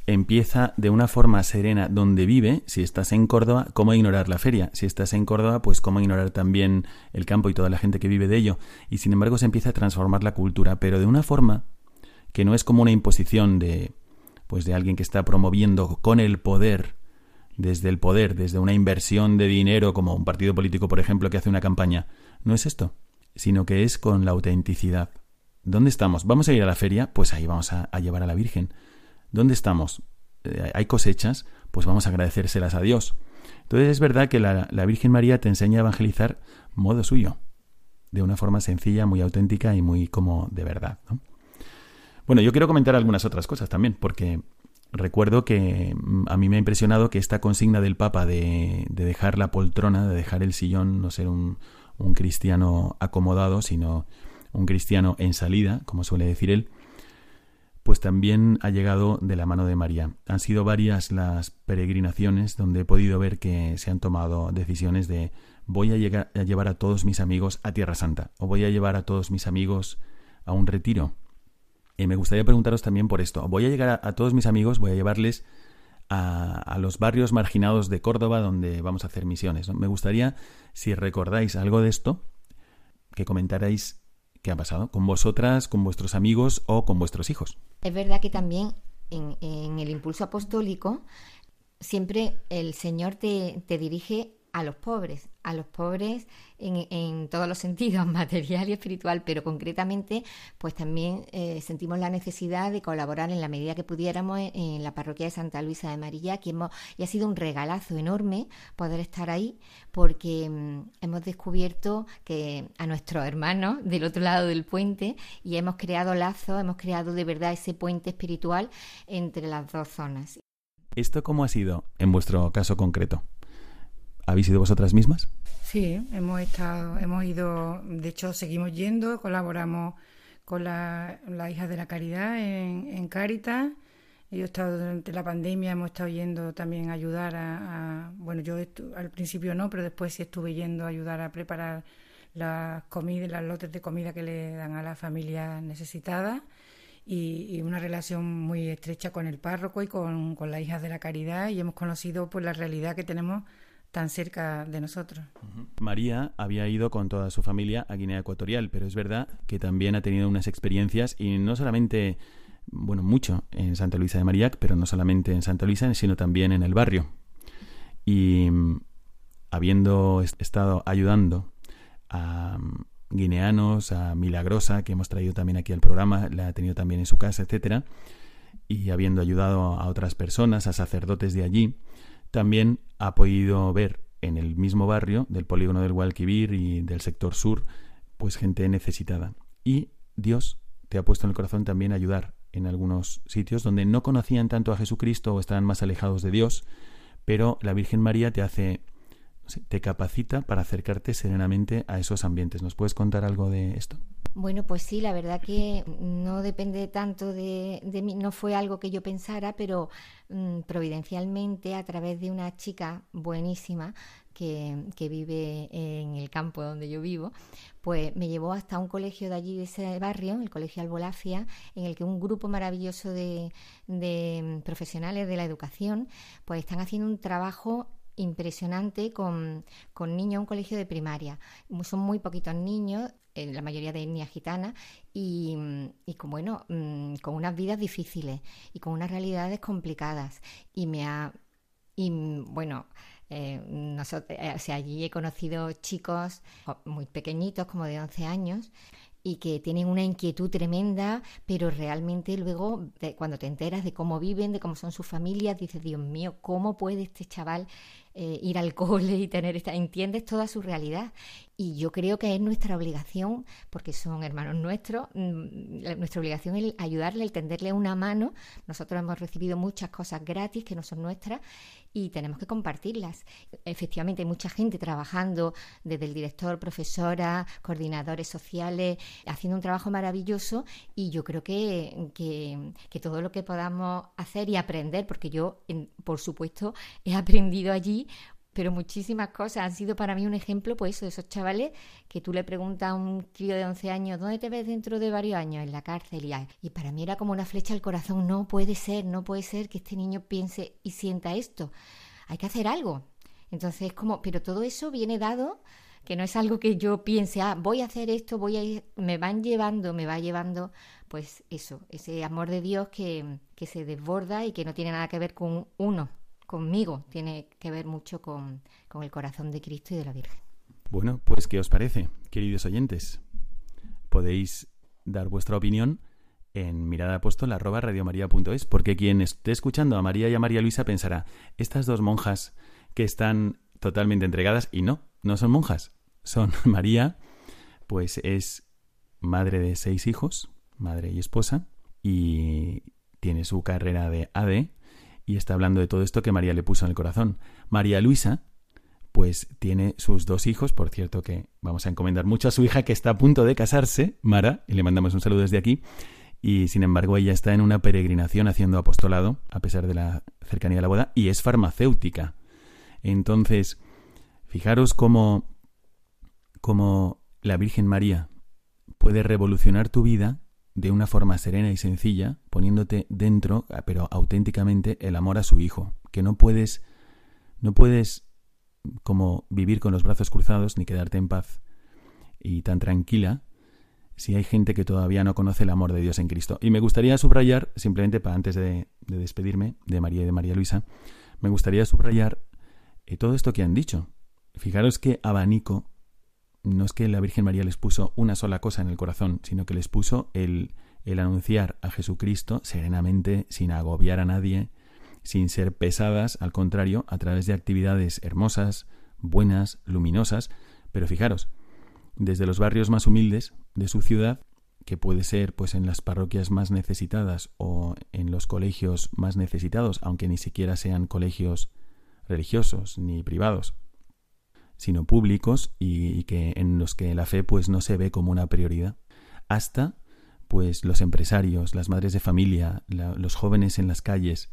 [SPEAKER 2] empieza de una forma serena donde vive. Si estás en Córdoba, ¿cómo ignorar la feria? Si estás en Córdoba, pues cómo ignorar también el campo y toda la gente que vive de ello. Y sin embargo se empieza a transformar la cultura, pero de una forma que no es como una imposición de pues de alguien que está promoviendo con el poder desde el poder, desde una inversión de dinero como un partido político, por ejemplo, que hace una campaña. No es esto, sino que es con la autenticidad. ¿Dónde estamos? ¿Vamos a ir a la feria? Pues ahí vamos a, llevar a la Virgen. ¿Dónde estamos? Eh, ¿Hay cosechas? Pues vamos a agradecérselas a Dios. Entonces es verdad que la, la Virgen María te enseña a evangelizar modo suyo, de una forma sencilla, muy auténtica y muy como de verdad. Bueno, yo quiero comentar algunas otras cosas también, porque recuerdo que mm, a mí me ha impresionado que esta consigna del Papa de, dejar la poltrona, de dejar el sillón, no ser un, un, cristiano acomodado, sino un cristiano en salida, como suele decir él, pues también ha llegado de la mano de María. Han sido varias las peregrinaciones donde he podido ver que se han tomado decisiones de voy a, a llevar a todos mis amigos a Tierra Santa o voy a llevar a todos mis amigos a un retiro me gustaría preguntaros también por esto. Voy a llegar a, todos mis amigos, voy a llevarles a, los barrios marginados de Córdoba donde vamos a hacer misiones. Me gustaría, si recordáis algo de esto, que comentarais qué ha pasado con vosotras, con vuestros amigos o con vuestros hijos.
[SPEAKER 5] Es verdad que también en, en el impulso apostólico siempre el Señor te, te dirige a los pobres, a los pobres en, todos los sentidos, material y espiritual, pero concretamente, pues también eh, sentimos la necesidad de colaborar en la medida que pudiéramos en, la parroquia de Santa Luisa de María, que hemos, y ha sido un regalazo enorme poder estar ahí, porque mm, hemos descubierto que a nuestros hermanos del otro lado del puente y hemos creado lazos, hemos creado de verdad ese puente espiritual entre las dos zonas.
[SPEAKER 2] ¿Esto cómo ha sido en vuestro caso concreto? ¿Habéis ido vosotras mismas?
[SPEAKER 4] Sí, hemos estado, hemos ido, de hecho seguimos yendo, colaboramos con las la hijas de la caridad en, en Cáritas. Yo he estado durante la pandemia, hemos estado yendo también a ayudar a, bueno, yo al principio no, pero después sí estuve yendo a ayudar a preparar las comidas, las lotes de comida que le dan a las familias necesitadas y, una relación muy estrecha con el párroco y con, con las hijas de la caridad y hemos conocido pues la realidad que tenemos tan cerca de nosotros.
[SPEAKER 2] María había ido con toda su familia a Guinea Ecuatorial, pero es verdad que también ha tenido unas experiencias y no solamente, bueno, mucho en Santa Luisa de Mariac, pero no solamente en Santa Luisa, sino también en el barrio. Y mm, habiendo estado ayudando a mm, guineanos, a Milagrosa, que hemos traído también aquí al programa, la ha tenido también en su casa, etcétera, y habiendo ayudado a otras personas, a sacerdotes de allí, también ha podido ver en el mismo barrio del polígono del Guadalquivir y del sector sur, pues gente necesitada. Y Dios te ha puesto en el corazón también ayudar en algunos sitios donde no conocían tanto a Jesucristo o estaban más alejados de Dios, pero la Virgen María te hace, te capacita para acercarte serenamente a esos ambientes. ¿Nos puedes contar algo de esto?
[SPEAKER 5] Bueno, pues sí, la verdad que no depende tanto de, mí, no fue algo que yo pensara, pero mm, providencialmente a través de una chica buenísima que, vive en el campo donde yo vivo, pues me llevó hasta un colegio de allí, de ese barrio, el Colegio Albolafia, en el que un grupo maravilloso de, de profesionales de la educación, pues están haciendo un trabajo impresionante con, con niños, un colegio de primaria. Son muy poquitos niños, la mayoría de etnia gitana, y, y, con, bueno, mm, con unas vidas difíciles y con unas realidades complicadas. Y me ha. Y bueno. Eh, nosotros, eh, o sea, allí he conocido chicos muy pequeñitos, como de 11 años, y que tienen una inquietud tremenda, pero realmente luego cuando te enteras de cómo viven, de cómo son sus familias, dices, Dios mío, ¿cómo puede este chaval eh, ir al cole y tener esta, entiendes toda su realidad. Y yo creo que es nuestra obligación, porque son hermanos nuestros, mm, nuestra obligación es ayudarle, el tenderle una mano. Nosotros hemos recibido muchas cosas gratis que no son nuestras y tenemos que compartirlas. Efectivamente, hay mucha gente trabajando, desde el director, profesora, coordinadores sociales, haciendo un trabajo maravilloso y yo creo que, que, todo lo que podamos hacer y aprender, porque yo, por supuesto, he aprendido allí pero muchísimas cosas han sido para mí un ejemplo, pues eso, de esos chavales que tú le preguntas a un crío de 11 años, ¿dónde te ves dentro de varios años? En la cárcel. Y, y para mí era como una flecha al corazón, no puede ser, no puede ser que este niño piense y sienta esto. Hay que hacer algo. Entonces, como, pero todo eso viene dado que no es algo que yo piense, ah, voy a hacer esto, voy a ir, me van llevando, me va llevando, pues eso, ese amor de Dios que, que se desborda y que no tiene nada que ver con uno, conmigo, tiene que ver mucho con, el corazón de Cristo y de la Virgen.
[SPEAKER 2] Bueno, pues ¿qué os parece, queridos oyentes? Podéis dar vuestra opinión en miradaapostol.radiomaria.es, porque quien esté escuchando a María y a María Luisa pensará, estas dos monjas que están totalmente entregadas, y no, no son monjas, son María, pues es madre de seis hijos, madre y esposa, y tiene su carrera de AD, y está hablando de todo esto que María le puso en el corazón. María Luisa, pues tiene sus dos hijos, por cierto que vamos a encomendar mucho a su hija que está a punto de casarse, Mara, y le mandamos un saludo desde aquí, y sin embargo ella está en una peregrinación haciendo apostolado, a pesar de la cercanía de la boda, y es farmacéutica. Entonces, fijaros cómo, cómo la Virgen María puede revolucionar tu vida de una forma serena y sencilla, poniéndote dentro, pero auténticamente, el amor a su hijo, que no puedes, no puedes como vivir con los brazos cruzados ni quedarte en paz y tan tranquila si hay gente que todavía no conoce el amor de Dios en Cristo. Y me gustaría subrayar, simplemente para antes de, despedirme de María y de María Luisa, me gustaría subrayar eh, todo esto que han dicho. Fijaros qué abanico no es que la Virgen María les puso una sola cosa en el corazón, sino que les puso el, el anunciar a Jesucristo serenamente, sin agobiar a nadie, sin ser pesadas, al contrario, a través de actividades hermosas, buenas, luminosas, pero fijaros, desde los barrios más humildes de su ciudad, que puede ser pues en las parroquias más necesitadas o en los colegios más necesitados, aunque ni siquiera sean colegios religiosos ni privados, sino públicos y, que en los que la fe pues no se ve como una prioridad. Hasta pues los empresarios, las madres de familia, los jóvenes en las calles.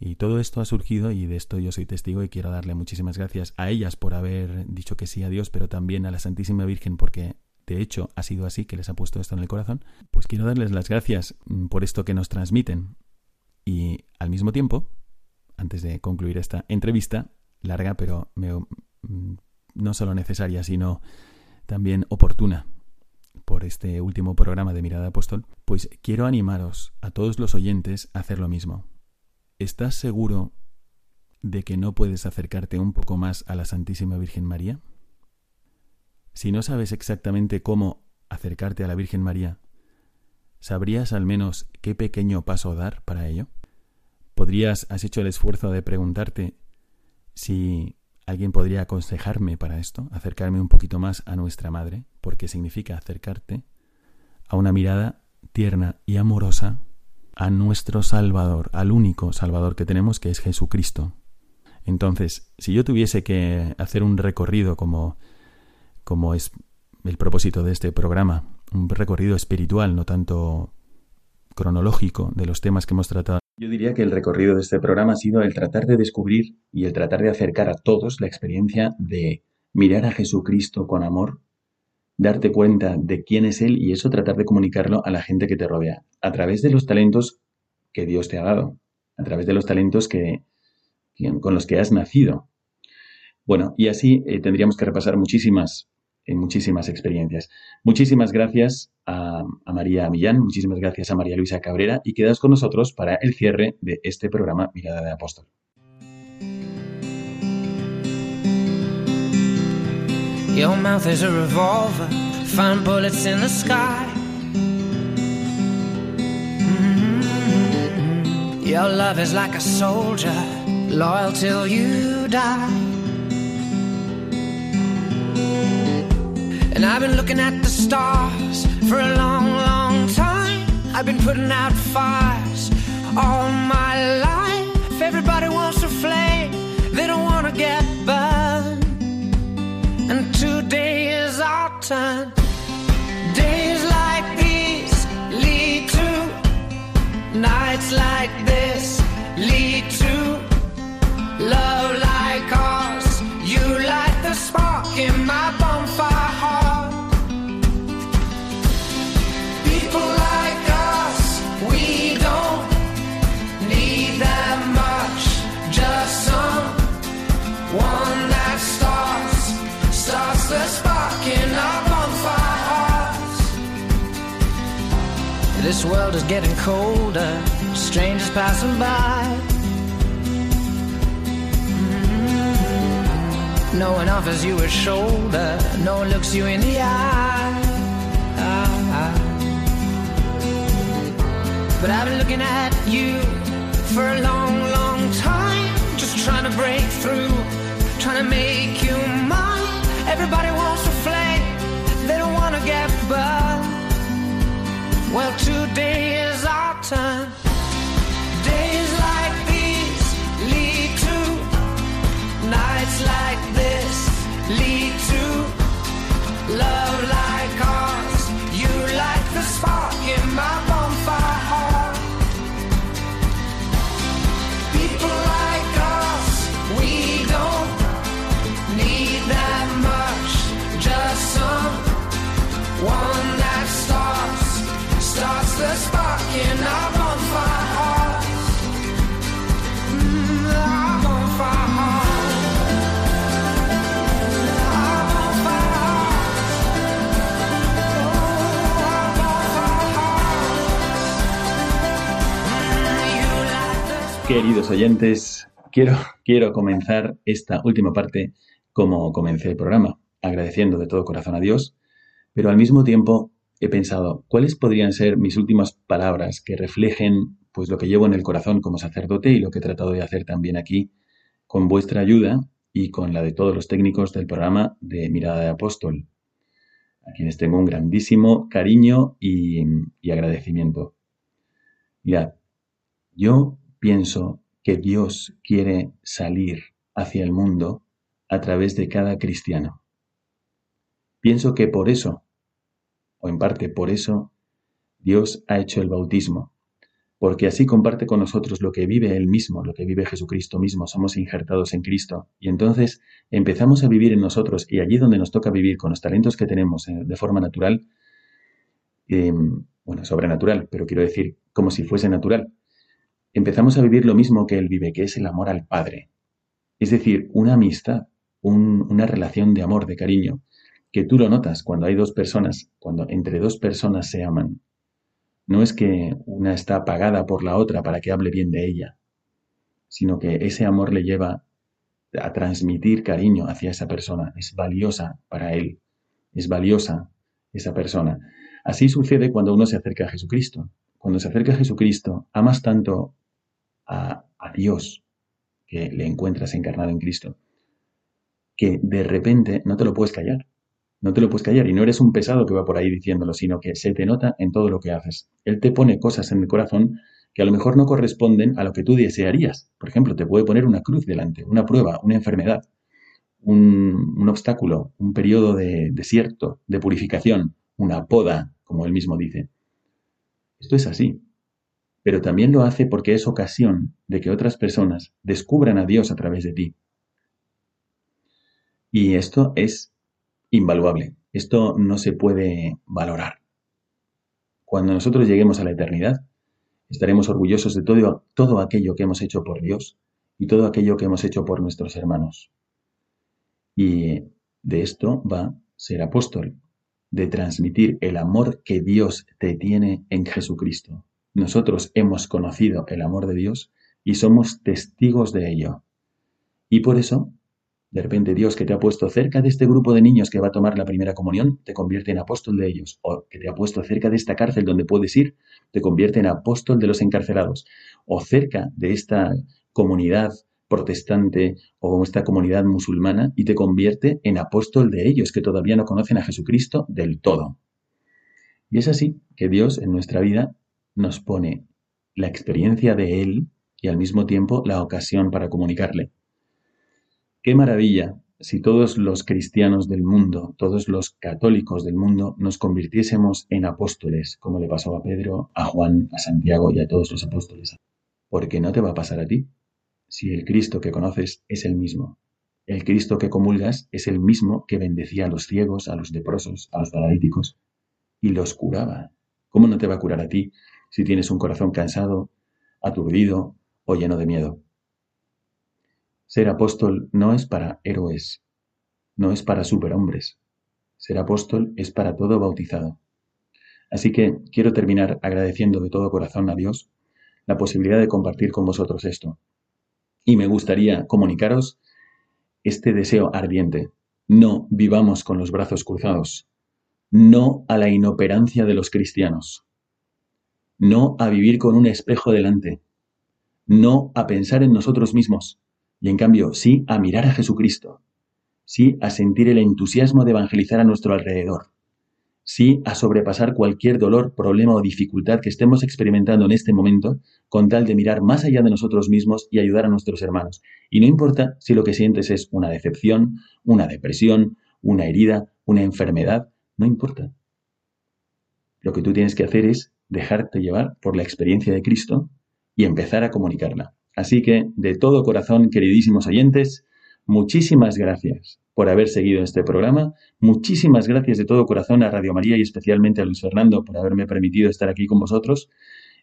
[SPEAKER 2] Y todo esto ha surgido y de esto yo soy testigo y quiero darle muchísimas gracias a ellas por haber dicho que sí a Dios, pero también a la Santísima Virgen porque de hecho ha sido así que les ha puesto esto en el corazón, pues quiero darles las gracias mm, por esto que nos transmiten. Y al mismo tiempo, antes de concluir esta entrevista, larga, pero mm, no solo necesaria, sino también oportuna por este último programa de Mirada Apóstol, pues quiero animaros a todos los oyentes a hacer lo mismo. ¿Estás seguro de que no puedes acercarte un poco más a la Santísima Virgen María? Si no sabes exactamente cómo acercarte a la Virgen María, ¿sabrías al menos qué pequeño paso dar para ello? ¿Podrías, has hecho el esfuerzo de preguntarte si alguien podría aconsejarme para esto, acercarme un poquito más a nuestra Madre, porque significa acercarte a una mirada tierna y amorosa a nuestro Salvador, al único Salvador que tenemos, que es Jesucristo. Entonces, si yo tuviese que hacer un recorrido como, como es el propósito de este programa, un recorrido espiritual, no tanto cronológico de los temas que hemos tratado. Yo diría que el recorrido de este programa ha sido el tratar de descubrir y el tratar de acercar a todos la experiencia de mirar a Jesucristo con amor, darte cuenta de quién es Él y eso tratar de comunicarlo a la gente que te rodea, a través de los talentos que Dios te ha dado, a través de los talentos que, con los que has nacido. Bueno, y así eh, tendríamos que repasar muchísimas muchísimas experiencias. Muchísimas gracias a, María Millán, muchísimas gracias a María Luisa Cabrera y quedas con nosotros para el cierre de este programa Mirada de Apóstol. And I've been looking at the stars for a long, long time. I've been putting out fires all my life. Everybody wants a flame, they don't want to get burned. And today is our turn. Days like these lead to nights like This world is getting colder, strangers passing by. Mm-hmm. No one offers you a shoulder, no one looks you in the eye. But I've been looking at you for a long, long time, just trying to break through, trying to make you mine. Everybody wants a flame, they don't want to get burned. Well, today is our turn. Days like these lead to nights like this lead to love Queridos oyentes, quiero, quiero comenzar esta última parte como comencé el programa, agradeciendo de todo corazón a Dios, pero al mismo tiempo he pensado, ¿cuáles podrían ser mis últimas palabras que reflejen pues lo que llevo en el corazón como sacerdote y lo que he tratado de hacer también aquí con vuestra ayuda y con la de todos los técnicos del programa de Mirada de Apóstol, a quienes tengo un grandísimo cariño y, y agradecimiento. Mirad, yo pienso que Dios quiere salir hacia el mundo a través de cada cristiano. Pienso que por eso o en parte por eso, Dios ha hecho el bautismo, porque así comparte con nosotros lo que vive Él mismo, lo que vive Jesucristo mismo, somos injertados en Cristo, y entonces empezamos a vivir en nosotros, y allí donde nos toca vivir con los talentos que tenemos eh, de forma natural, eh, bueno, sobrenatural, pero quiero decir, como si fuese natural, empezamos a vivir lo mismo que Él vive, que es el amor al Padre. Es decir, una amistad, una relación de amor, de cariño, que tú lo notas cuando hay dos personas, cuando entre dos personas se aman. No es que una está apagada por la otra para que hable bien de ella, sino que ese amor le lleva a transmitir cariño hacia esa persona. Es valiosa para él, es valiosa esa persona. Así sucede cuando uno se acerca a Jesucristo. Cuando se acerca a Jesucristo, amas tanto a, Dios que le encuentras encarnado en Cristo, que de repente no te lo puedes callar. No te lo puedes callar y no eres un pesado que va por ahí diciéndolo, sino que se te nota en todo lo que haces. Él te pone cosas en el corazón que a lo mejor no corresponden a lo que tú desearías. Por ejemplo, te puede poner una cruz delante, una prueba, una enfermedad, un, obstáculo, un periodo de desierto, de purificación, una poda, como él mismo dice. Esto es así. Pero también lo hace porque es ocasión de que otras personas descubran a Dios a través de ti. Y esto es invaluable. Esto no se puede valorar. Cuando nosotros lleguemos a la eternidad, estaremos orgullosos de todo, todo aquello que hemos hecho por Dios y todo aquello que hemos hecho por nuestros hermanos. Y de esto va ser apóstol, de transmitir el amor que Dios te tiene en Jesucristo. Nosotros hemos conocido el amor de Dios y somos testigos de ello. Y por eso de repente Dios que te ha puesto cerca de este grupo de niños que va a tomar la primera comunión, te convierte en apóstol de ellos. O que te ha puesto cerca de esta cárcel donde puedes ir, te convierte en apóstol de los encarcelados. O cerca de esta comunidad protestante o esta comunidad musulmana y te convierte en apóstol de ellos que todavía no conocen a Jesucristo del todo. Y es así que Dios en nuestra vida nos pone la experiencia de Él y al mismo tiempo la ocasión para comunicarle. Qué maravilla si todos los cristianos del mundo, todos los católicos del mundo, nos convirtiésemos en apóstoles, como le pasó a Pedro, a Juan, a Santiago y a todos los apóstoles. Porque no te va a pasar a ti, si el Cristo que conoces es el mismo. El Cristo que comulgas es el mismo que bendecía a los ciegos, a los leprosos, a los paralíticos, y los curaba. ¿Cómo no te va a curar a ti si tienes un corazón cansado, aturdido o lleno de miedo? Ser apóstol no es para héroes, no es para superhombres. Ser apóstol es para todo bautizado. Así que quiero terminar agradeciendo de todo corazón a Dios la posibilidad de compartir con vosotros esto. Y me gustaría comunicaros este deseo ardiente. No vivamos con los brazos cruzados. No a la inoperancia de los cristianos. No a vivir con un espejo delante. No a pensar en nosotros mismos y en cambio, sí a mirar a Jesucristo, sí a sentir el entusiasmo de evangelizar a nuestro alrededor, sí a sobrepasar cualquier dolor, problema o dificultad que estemos experimentando en este momento, con tal de mirar más allá de nosotros mismos y ayudar a nuestros hermanos. Y no importa si lo que sientes es una decepción, una depresión, una herida, una enfermedad, no importa. Lo que tú tienes que hacer es dejarte llevar por la experiencia de Cristo y empezar a comunicarla. Así que, de todo corazón, queridísimos oyentes, muchísimas gracias por haber seguido este programa. Muchísimas gracias de todo corazón a Radio María y especialmente a Luis Fernando por haberme permitido estar aquí con vosotros.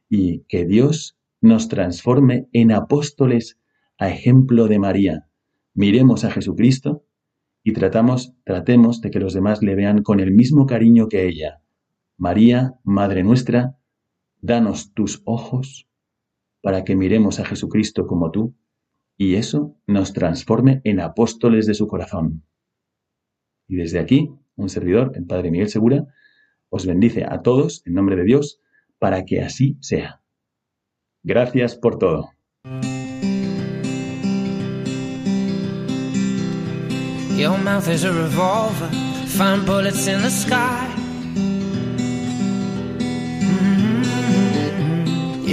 [SPEAKER 2] Y que Dios nos transforme en apóstoles a ejemplo de María. Miremos a Jesucristo y tratamos, tratemos de que los demás le vean con el mismo cariño que ella. María, Madre nuestra, danos tus ojos para que miremos a Jesucristo como tú y eso nos transforme en apóstoles de su corazón. Y desde aquí, un servidor, el Padre Miguel Segura, os bendice a todos en nombre de Dios para que así sea. Gracias por todo. Your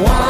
[SPEAKER 6] Why?